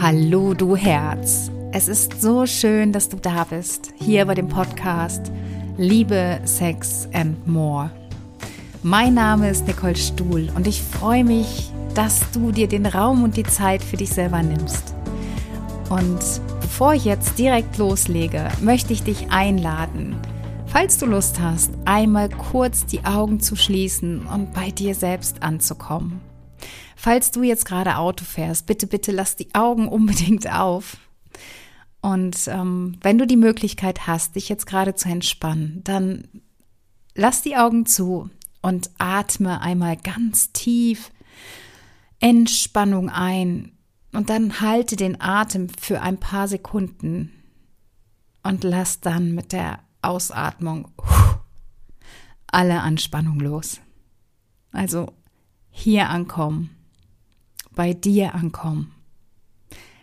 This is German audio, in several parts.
Hallo du Herz. Es ist so schön, dass du da bist, hier bei dem Podcast Liebe, Sex and More. Mein Name ist Nicole Stuhl und ich freue mich, dass du dir den Raum und die Zeit für dich selber nimmst. Und bevor ich jetzt direkt loslege, möchte ich dich einladen, falls du Lust hast, einmal kurz die Augen zu schließen und bei dir selbst anzukommen. Falls du jetzt gerade Auto fährst, bitte, bitte lass die Augen unbedingt auf. Und ähm, wenn du die Möglichkeit hast, dich jetzt gerade zu entspannen, dann lass die Augen zu und atme einmal ganz tief Entspannung ein und dann halte den Atem für ein paar Sekunden und lass dann mit der Ausatmung alle Anspannung los. Also hier ankommen bei dir ankommen.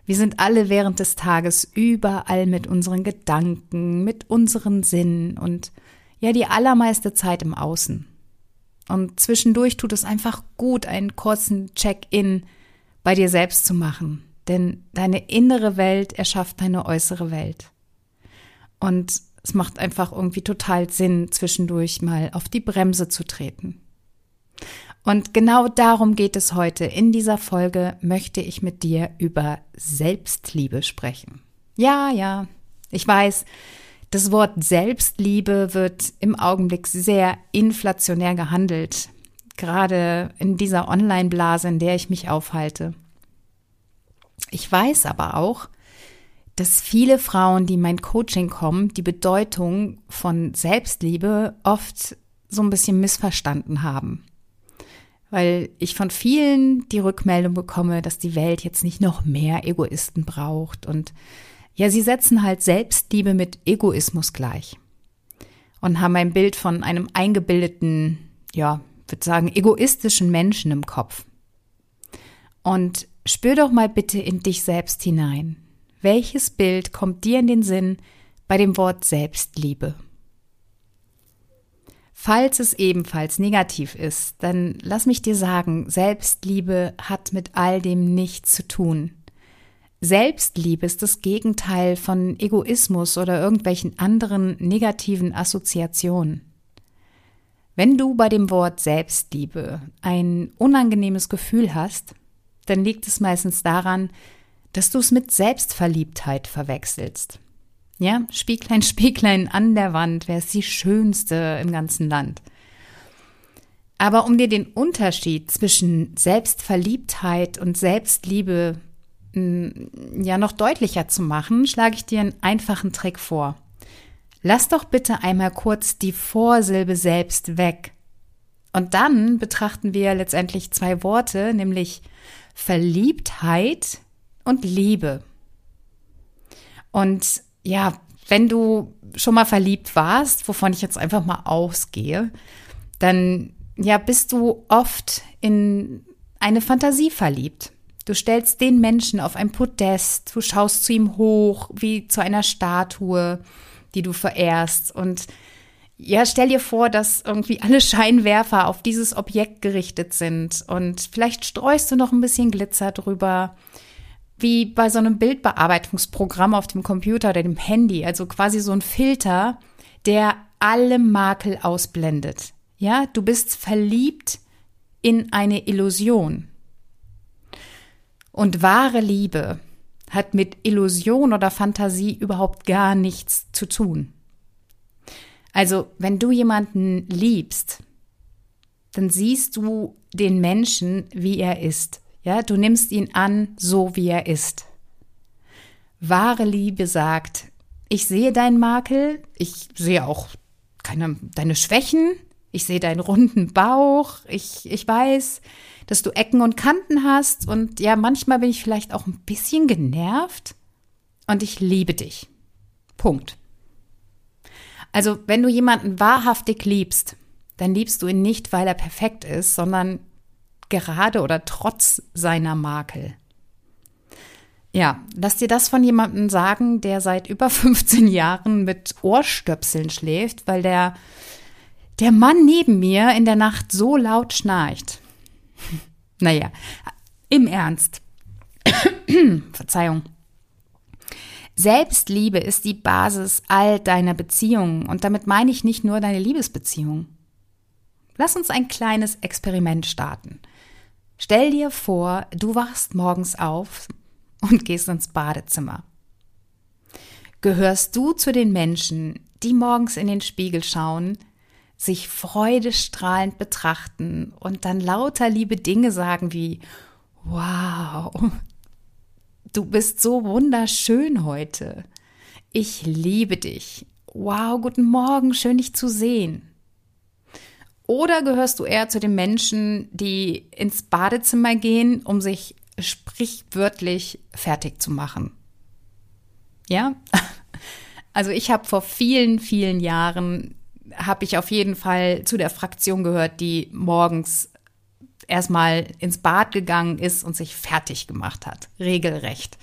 Wir sind alle während des Tages überall mit unseren Gedanken, mit unseren Sinnen und ja die allermeiste Zeit im Außen. Und zwischendurch tut es einfach gut, einen kurzen Check-in bei dir selbst zu machen. Denn deine innere Welt erschafft deine äußere Welt. Und es macht einfach irgendwie total Sinn, zwischendurch mal auf die Bremse zu treten. Und genau darum geht es heute. In dieser Folge möchte ich mit dir über Selbstliebe sprechen. Ja, ja, ich weiß, das Wort Selbstliebe wird im Augenblick sehr inflationär gehandelt, gerade in dieser Online-Blase, in der ich mich aufhalte. Ich weiß aber auch, dass viele Frauen, die in mein Coaching kommen, die Bedeutung von Selbstliebe oft so ein bisschen missverstanden haben weil ich von vielen die Rückmeldung bekomme, dass die Welt jetzt nicht noch mehr Egoisten braucht und ja, sie setzen halt Selbstliebe mit Egoismus gleich und haben ein Bild von einem eingebildeten, ja, würde sagen, egoistischen Menschen im Kopf. Und spür doch mal bitte in dich selbst hinein. Welches Bild kommt dir in den Sinn bei dem Wort Selbstliebe? Falls es ebenfalls negativ ist, dann lass mich dir sagen, Selbstliebe hat mit all dem nichts zu tun. Selbstliebe ist das Gegenteil von Egoismus oder irgendwelchen anderen negativen Assoziationen. Wenn du bei dem Wort Selbstliebe ein unangenehmes Gefühl hast, dann liegt es meistens daran, dass du es mit Selbstverliebtheit verwechselst. Ja, Spieglein, Spieglein an der Wand, wer ist die schönste im ganzen Land? Aber um dir den Unterschied zwischen Selbstverliebtheit und Selbstliebe mm, ja noch deutlicher zu machen, schlage ich dir einen einfachen Trick vor. Lass doch bitte einmal kurz die Vorsilbe selbst weg. Und dann betrachten wir letztendlich zwei Worte, nämlich Verliebtheit und Liebe. Und ja, wenn du schon mal verliebt warst, wovon ich jetzt einfach mal ausgehe, dann ja, bist du oft in eine Fantasie verliebt. Du stellst den Menschen auf ein Podest, du schaust zu ihm hoch, wie zu einer Statue, die du verehrst. Und ja, stell dir vor, dass irgendwie alle Scheinwerfer auf dieses Objekt gerichtet sind. Und vielleicht streust du noch ein bisschen Glitzer drüber wie bei so einem Bildbearbeitungsprogramm auf dem Computer oder dem Handy, also quasi so ein Filter, der alle Makel ausblendet. Ja, du bist verliebt in eine Illusion. Und wahre Liebe hat mit Illusion oder Fantasie überhaupt gar nichts zu tun. Also, wenn du jemanden liebst, dann siehst du den Menschen, wie er ist. Ja, du nimmst ihn an, so wie er ist. Wahre Liebe sagt, ich sehe deinen Makel, ich sehe auch keine, deine Schwächen, ich sehe deinen runden Bauch, ich, ich weiß, dass du Ecken und Kanten hast und ja, manchmal bin ich vielleicht auch ein bisschen genervt und ich liebe dich. Punkt. Also, wenn du jemanden wahrhaftig liebst, dann liebst du ihn nicht, weil er perfekt ist, sondern gerade oder trotz seiner Makel. Ja, lass dir das von jemandem sagen, der seit über 15 Jahren mit Ohrstöpseln schläft, weil der, der Mann neben mir in der Nacht so laut schnarcht. naja, im Ernst. Verzeihung. Selbstliebe ist die Basis all deiner Beziehungen und damit meine ich nicht nur deine Liebesbeziehung. Lass uns ein kleines Experiment starten. Stell dir vor, du wachst morgens auf und gehst ins Badezimmer. Gehörst du zu den Menschen, die morgens in den Spiegel schauen, sich freudestrahlend betrachten und dann lauter liebe Dinge sagen wie Wow, du bist so wunderschön heute. Ich liebe dich. Wow, guten Morgen, schön dich zu sehen. Oder gehörst du eher zu den Menschen, die ins Badezimmer gehen, um sich sprichwörtlich fertig zu machen? Ja? Also ich habe vor vielen, vielen Jahren, habe ich auf jeden Fall zu der Fraktion gehört, die morgens erstmal ins Bad gegangen ist und sich fertig gemacht hat. Regelrecht.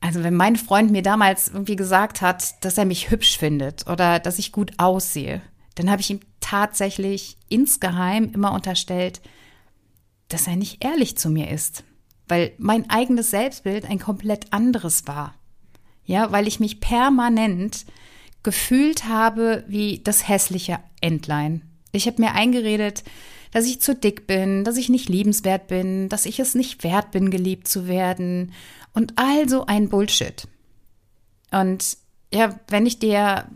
Also wenn mein Freund mir damals irgendwie gesagt hat, dass er mich hübsch findet oder dass ich gut aussehe, dann habe ich ihm tatsächlich insgeheim immer unterstellt, dass er nicht ehrlich zu mir ist, weil mein eigenes Selbstbild ein komplett anderes war. Ja, weil ich mich permanent gefühlt habe wie das hässliche Entlein. Ich habe mir eingeredet, dass ich zu dick bin, dass ich nicht liebenswert bin, dass ich es nicht wert bin, geliebt zu werden und all so ein Bullshit. Und ja, wenn ich dir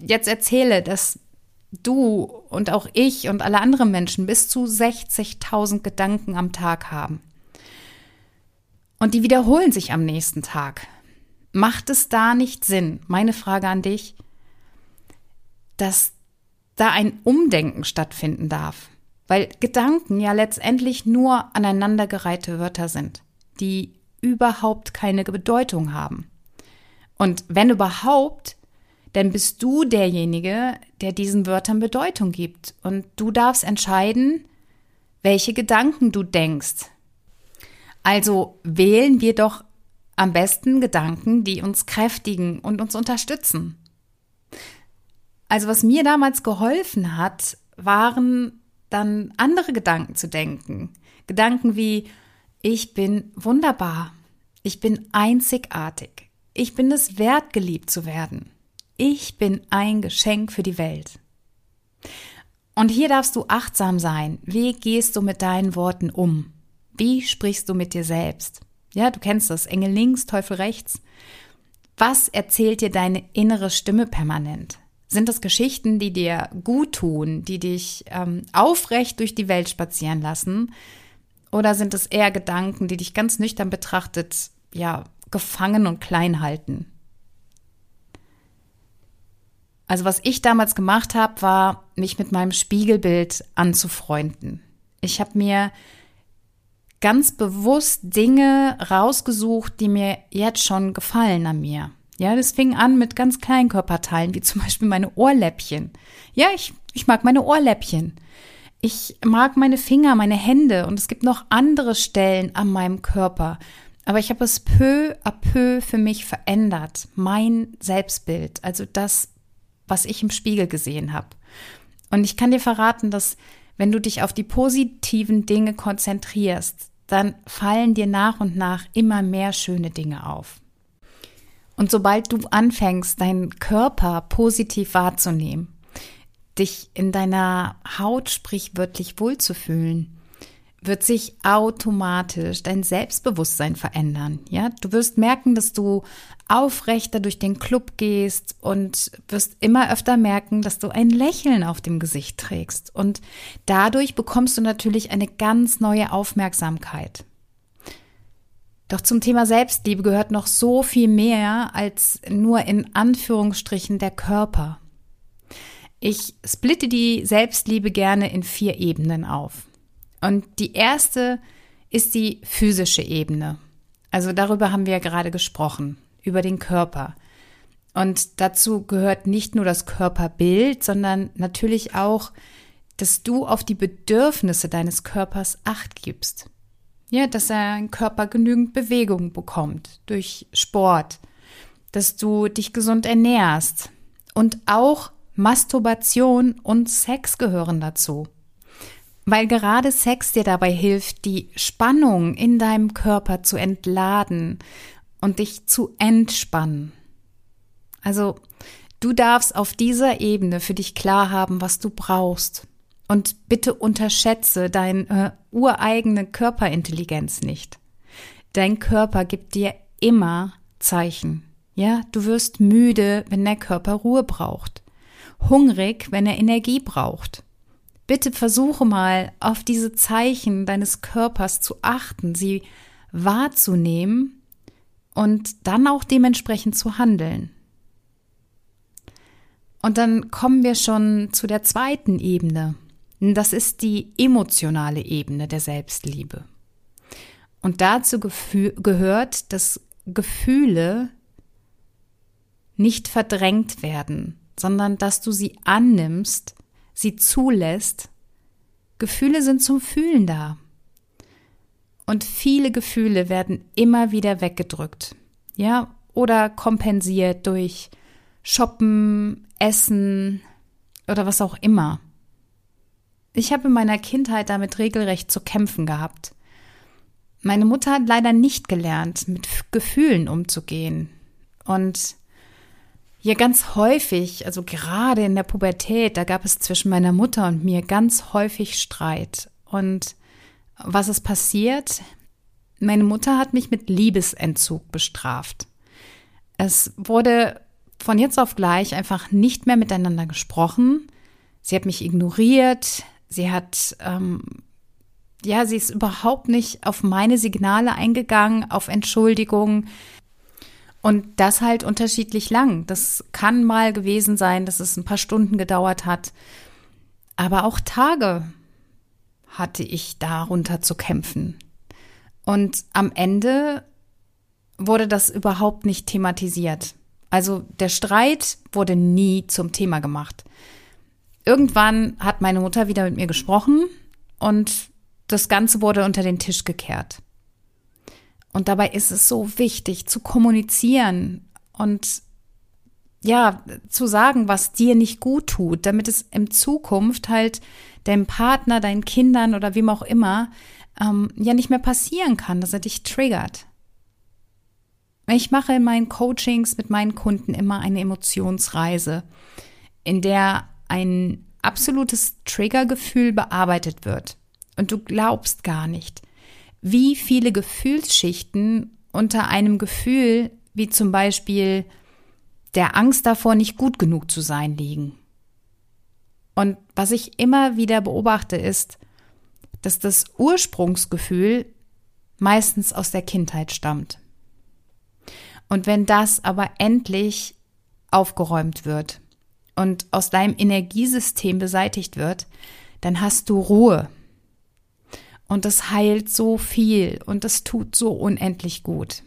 jetzt erzähle, dass du und auch ich und alle anderen Menschen bis zu 60.000 Gedanken am Tag haben. Und die wiederholen sich am nächsten Tag. Macht es da nicht Sinn, meine Frage an dich, dass da ein Umdenken stattfinden darf? Weil Gedanken ja letztendlich nur aneinandergereihte Wörter sind, die überhaupt keine Bedeutung haben. Und wenn überhaupt, dann bist du derjenige, der diesen Wörtern Bedeutung gibt. Und du darfst entscheiden, welche Gedanken du denkst. Also wählen wir doch am besten Gedanken, die uns kräftigen und uns unterstützen. Also was mir damals geholfen hat, waren dann andere Gedanken zu denken. Gedanken wie, ich bin wunderbar, ich bin einzigartig, ich bin es wert, geliebt zu werden. Ich bin ein Geschenk für die Welt. Und hier darfst du achtsam sein. Wie gehst du mit deinen Worten um? Wie sprichst du mit dir selbst? Ja, du kennst das. Engel links, Teufel rechts. Was erzählt dir deine innere Stimme permanent? Sind das Geschichten, die dir gut tun, die dich ähm, aufrecht durch die Welt spazieren lassen? Oder sind es eher Gedanken, die dich ganz nüchtern betrachtet, ja, gefangen und klein halten? Also was ich damals gemacht habe, war, mich mit meinem Spiegelbild anzufreunden. Ich habe mir ganz bewusst Dinge rausgesucht, die mir jetzt schon gefallen an mir. Ja, das fing an mit ganz kleinen Körperteilen, wie zum Beispiel meine Ohrläppchen. Ja, ich, ich mag meine Ohrläppchen. Ich mag meine Finger, meine Hände und es gibt noch andere Stellen an meinem Körper. Aber ich habe es peu à peu für mich verändert. Mein Selbstbild, also das, was ich im Spiegel gesehen habe. Und ich kann dir verraten, dass wenn du dich auf die positiven Dinge konzentrierst, dann fallen dir nach und nach immer mehr schöne Dinge auf. Und sobald du anfängst, deinen Körper positiv wahrzunehmen, dich in deiner Haut sprichwörtlich wohlzufühlen, wird sich automatisch dein Selbstbewusstsein verändern. Ja, du wirst merken, dass du aufrechter durch den Club gehst und wirst immer öfter merken, dass du ein Lächeln auf dem Gesicht trägst. Und dadurch bekommst du natürlich eine ganz neue Aufmerksamkeit. Doch zum Thema Selbstliebe gehört noch so viel mehr als nur in Anführungsstrichen der Körper. Ich splitte die Selbstliebe gerne in vier Ebenen auf. Und die erste ist die physische Ebene. Also darüber haben wir ja gerade gesprochen, über den Körper. Und dazu gehört nicht nur das Körperbild, sondern natürlich auch, dass du auf die Bedürfnisse deines Körpers acht gibst. Ja, dass dein Körper genügend Bewegung bekommt durch Sport, dass du dich gesund ernährst und auch Masturbation und Sex gehören dazu. Weil gerade Sex dir dabei hilft, die Spannung in deinem Körper zu entladen und dich zu entspannen. Also du darfst auf dieser Ebene für dich klar haben, was du brauchst. Und bitte unterschätze deine äh, ureigene Körperintelligenz nicht. Dein Körper gibt dir immer Zeichen. Ja, du wirst müde, wenn der Körper Ruhe braucht. Hungrig, wenn er Energie braucht. Bitte versuche mal auf diese Zeichen deines Körpers zu achten, sie wahrzunehmen und dann auch dementsprechend zu handeln. Und dann kommen wir schon zu der zweiten Ebene. Das ist die emotionale Ebene der Selbstliebe. Und dazu gehört, dass Gefühle nicht verdrängt werden, sondern dass du sie annimmst, sie zulässt. Gefühle sind zum Fühlen da. Und viele Gefühle werden immer wieder weggedrückt. Ja, oder kompensiert durch Shoppen, Essen oder was auch immer. Ich habe in meiner Kindheit damit regelrecht zu kämpfen gehabt. Meine Mutter hat leider nicht gelernt, mit Gefühlen umzugehen. Und ja, ganz häufig, also gerade in der Pubertät, da gab es zwischen meiner Mutter und mir ganz häufig Streit. Und was ist passiert? Meine Mutter hat mich mit Liebesentzug bestraft. Es wurde von jetzt auf gleich einfach nicht mehr miteinander gesprochen. Sie hat mich ignoriert. Sie hat, ähm, ja, sie ist überhaupt nicht auf meine Signale eingegangen, auf Entschuldigung. Und das halt unterschiedlich lang. Das kann mal gewesen sein, dass es ein paar Stunden gedauert hat. Aber auch Tage hatte ich darunter zu kämpfen. Und am Ende wurde das überhaupt nicht thematisiert. Also der Streit wurde nie zum Thema gemacht. Irgendwann hat meine Mutter wieder mit mir gesprochen und das Ganze wurde unter den Tisch gekehrt. Und dabei ist es so wichtig zu kommunizieren und ja, zu sagen, was dir nicht gut tut, damit es in Zukunft halt deinem Partner, deinen Kindern oder wem auch immer ähm, ja nicht mehr passieren kann, dass er dich triggert. Ich mache in meinen Coachings mit meinen Kunden immer eine Emotionsreise, in der ein absolutes Triggergefühl bearbeitet wird. Und du glaubst gar nicht, wie viele Gefühlsschichten unter einem Gefühl wie zum Beispiel der Angst davor, nicht gut genug zu sein, liegen. Und was ich immer wieder beobachte, ist, dass das Ursprungsgefühl meistens aus der Kindheit stammt. Und wenn das aber endlich aufgeräumt wird und aus deinem Energiesystem beseitigt wird, dann hast du Ruhe. Und das heilt so viel und das tut so unendlich gut.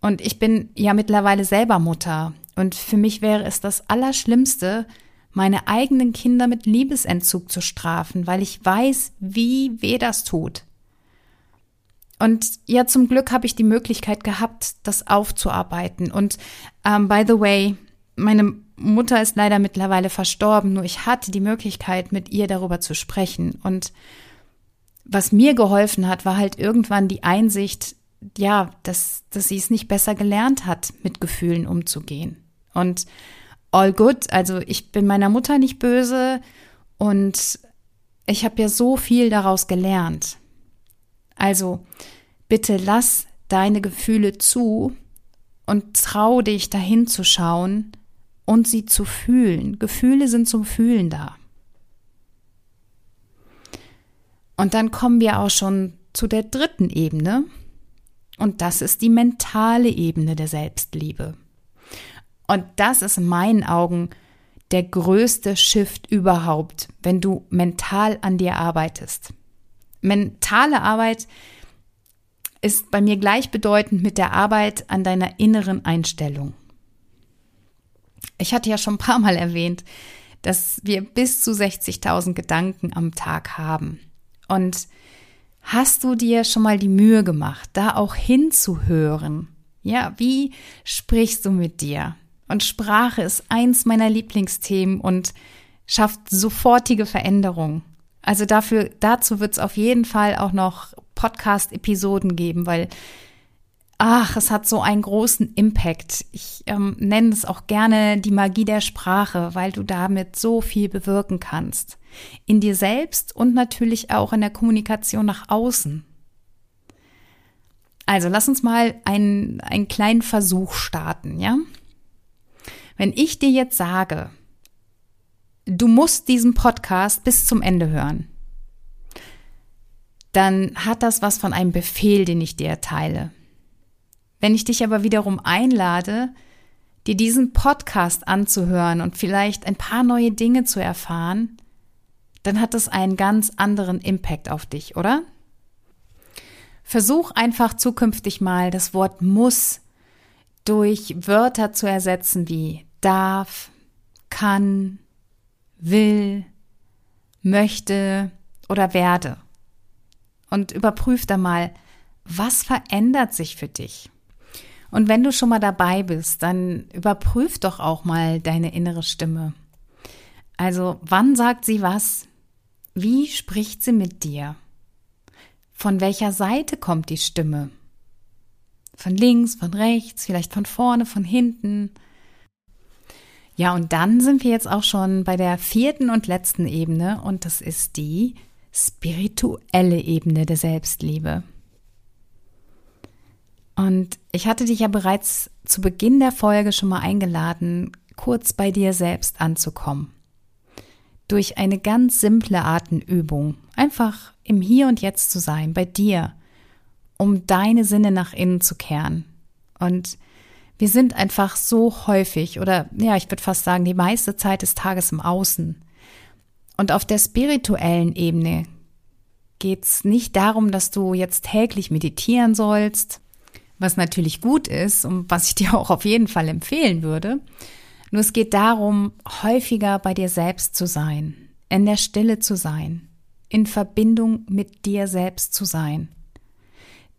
Und ich bin ja mittlerweile selber Mutter und für mich wäre es das Allerschlimmste, meine eigenen Kinder mit Liebesentzug zu strafen, weil ich weiß, wie weh das tut. Und ja, zum Glück habe ich die Möglichkeit gehabt, das aufzuarbeiten. Und ähm, by the way, meine Mutter ist leider mittlerweile verstorben, nur ich hatte die Möglichkeit, mit ihr darüber zu sprechen. Und was mir geholfen hat, war halt irgendwann die Einsicht, ja, dass, dass sie es nicht besser gelernt hat, mit Gefühlen umzugehen. Und all good, also ich bin meiner Mutter nicht böse und ich habe ja so viel daraus gelernt. Also bitte lass deine Gefühle zu und trau dich dahin zu schauen und sie zu fühlen. Gefühle sind zum Fühlen da. Und dann kommen wir auch schon zu der dritten Ebene. Und das ist die mentale Ebene der Selbstliebe. Und das ist in meinen Augen der größte Shift überhaupt, wenn du mental an dir arbeitest. Mentale Arbeit ist bei mir gleichbedeutend mit der Arbeit an deiner inneren Einstellung. Ich hatte ja schon ein paar Mal erwähnt, dass wir bis zu 60.000 Gedanken am Tag haben. Und hast du dir schon mal die Mühe gemacht, da auch hinzuhören? Ja, wie sprichst du mit dir? Und Sprache ist eins meiner Lieblingsthemen und schafft sofortige Veränderung. Also dafür, dazu wird es auf jeden Fall auch noch Podcast-Episoden geben, weil ach, es hat so einen großen Impact. Ich ähm, nenne es auch gerne die Magie der Sprache, weil du damit so viel bewirken kannst. In dir selbst und natürlich auch in der Kommunikation nach außen. Also lass uns mal einen, einen kleinen Versuch starten, ja? Wenn ich dir jetzt sage, du musst diesen Podcast bis zum Ende hören, dann hat das was von einem Befehl, den ich dir erteile. Wenn ich dich aber wiederum einlade, dir diesen Podcast anzuhören und vielleicht ein paar neue Dinge zu erfahren, dann hat das einen ganz anderen Impact auf dich, oder? Versuch einfach zukünftig mal das Wort muss durch Wörter zu ersetzen wie darf, kann, will, möchte oder werde. Und überprüf da mal, was verändert sich für dich? Und wenn du schon mal dabei bist, dann überprüf doch auch mal deine innere Stimme. Also, wann sagt sie was? Wie spricht sie mit dir? Von welcher Seite kommt die Stimme? Von links, von rechts, vielleicht von vorne, von hinten? Ja, und dann sind wir jetzt auch schon bei der vierten und letzten Ebene und das ist die spirituelle Ebene der Selbstliebe. Und ich hatte dich ja bereits zu Beginn der Folge schon mal eingeladen, kurz bei dir selbst anzukommen. Durch eine ganz simple Atemübung, einfach im Hier und Jetzt zu sein, bei dir, um deine Sinne nach innen zu kehren. Und wir sind einfach so häufig oder ja, ich würde fast sagen, die meiste Zeit des Tages im Außen. Und auf der spirituellen Ebene geht es nicht darum, dass du jetzt täglich meditieren sollst, was natürlich gut ist und was ich dir auch auf jeden Fall empfehlen würde. Nur es geht darum, häufiger bei dir selbst zu sein, in der Stille zu sein, in Verbindung mit dir selbst zu sein,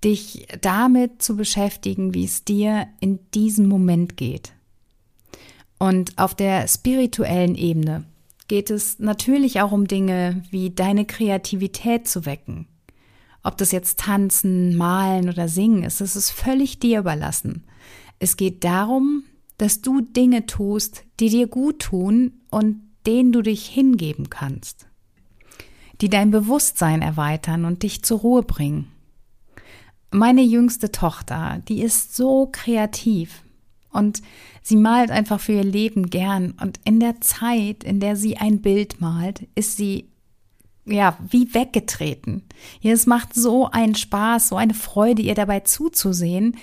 dich damit zu beschäftigen, wie es dir in diesem Moment geht. Und auf der spirituellen Ebene geht es natürlich auch um Dinge wie deine Kreativität zu wecken. Ob das jetzt tanzen, malen oder singen ist, es ist völlig dir überlassen. Es geht darum, dass du Dinge tust, die dir gut tun und denen du dich hingeben kannst, die dein Bewusstsein erweitern und dich zur Ruhe bringen. Meine jüngste Tochter, die ist so kreativ. Und sie malt einfach für ihr Leben gern. Und in der Zeit, in der sie ein Bild malt, ist sie ja, wie weggetreten. Ja, es macht so einen Spaß, so eine Freude, ihr dabei zuzusehen,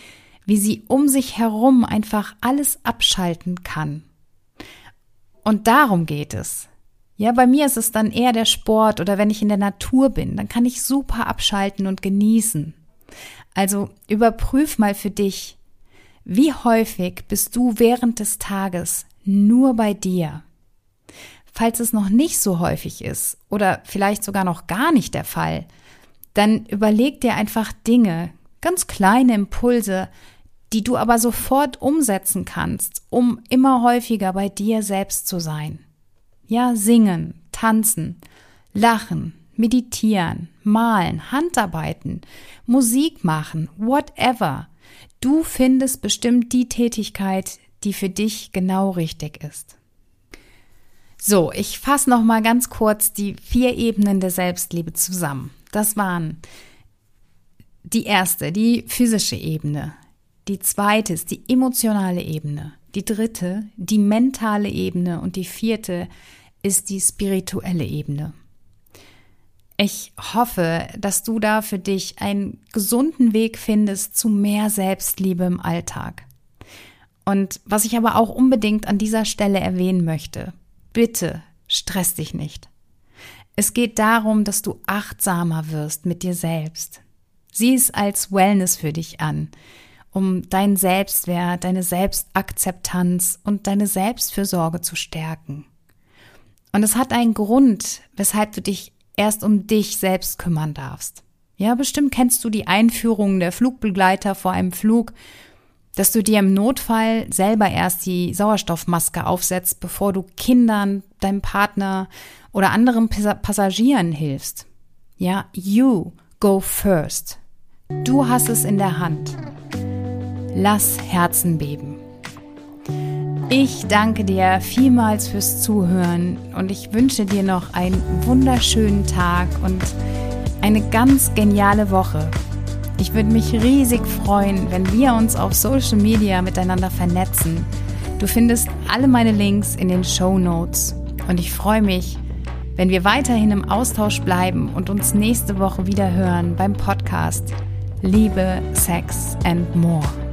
wie sie um sich herum einfach alles abschalten kann. Und darum geht es. Ja, bei mir ist es dann eher der Sport oder wenn ich in der Natur bin, dann kann ich super abschalten und genießen. Also überprüf mal für dich, wie häufig bist du während des Tages nur bei dir? Falls es noch nicht so häufig ist oder vielleicht sogar noch gar nicht der Fall, dann überleg dir einfach Dinge, ganz kleine Impulse, die du aber sofort umsetzen kannst, um immer häufiger bei dir selbst zu sein. Ja, singen, tanzen, lachen, meditieren, malen, Handarbeiten, Musik machen, whatever. Du findest bestimmt die Tätigkeit, die für dich genau richtig ist. So, ich fasse noch mal ganz kurz die vier Ebenen der Selbstliebe zusammen. Das waren die erste, die physische Ebene. Die zweite ist die emotionale Ebene. Die dritte, die mentale Ebene. Und die vierte ist die spirituelle Ebene. Ich hoffe, dass du da für dich einen gesunden Weg findest zu mehr Selbstliebe im Alltag. Und was ich aber auch unbedingt an dieser Stelle erwähnen möchte, bitte stress dich nicht. Es geht darum, dass du achtsamer wirst mit dir selbst. Sieh es als Wellness für dich an, um deinen Selbstwert, deine Selbstakzeptanz und deine Selbstfürsorge zu stärken. Und es hat einen Grund, weshalb du dich erst um dich selbst kümmern darfst. Ja, bestimmt kennst du die Einführung der Flugbegleiter vor einem Flug, dass du dir im Notfall selber erst die Sauerstoffmaske aufsetzt, bevor du Kindern, deinem Partner oder anderen Passagieren hilfst. Ja, you go first. Du hast es in der Hand. Lass Herzen beben. Ich danke dir vielmals fürs Zuhören und ich wünsche dir noch einen wunderschönen Tag und eine ganz geniale Woche. Ich würde mich riesig freuen, wenn wir uns auf Social Media miteinander vernetzen. Du findest alle meine Links in den Show Notes und ich freue mich, wenn wir weiterhin im Austausch bleiben und uns nächste Woche wieder hören beim Podcast Liebe, Sex and More.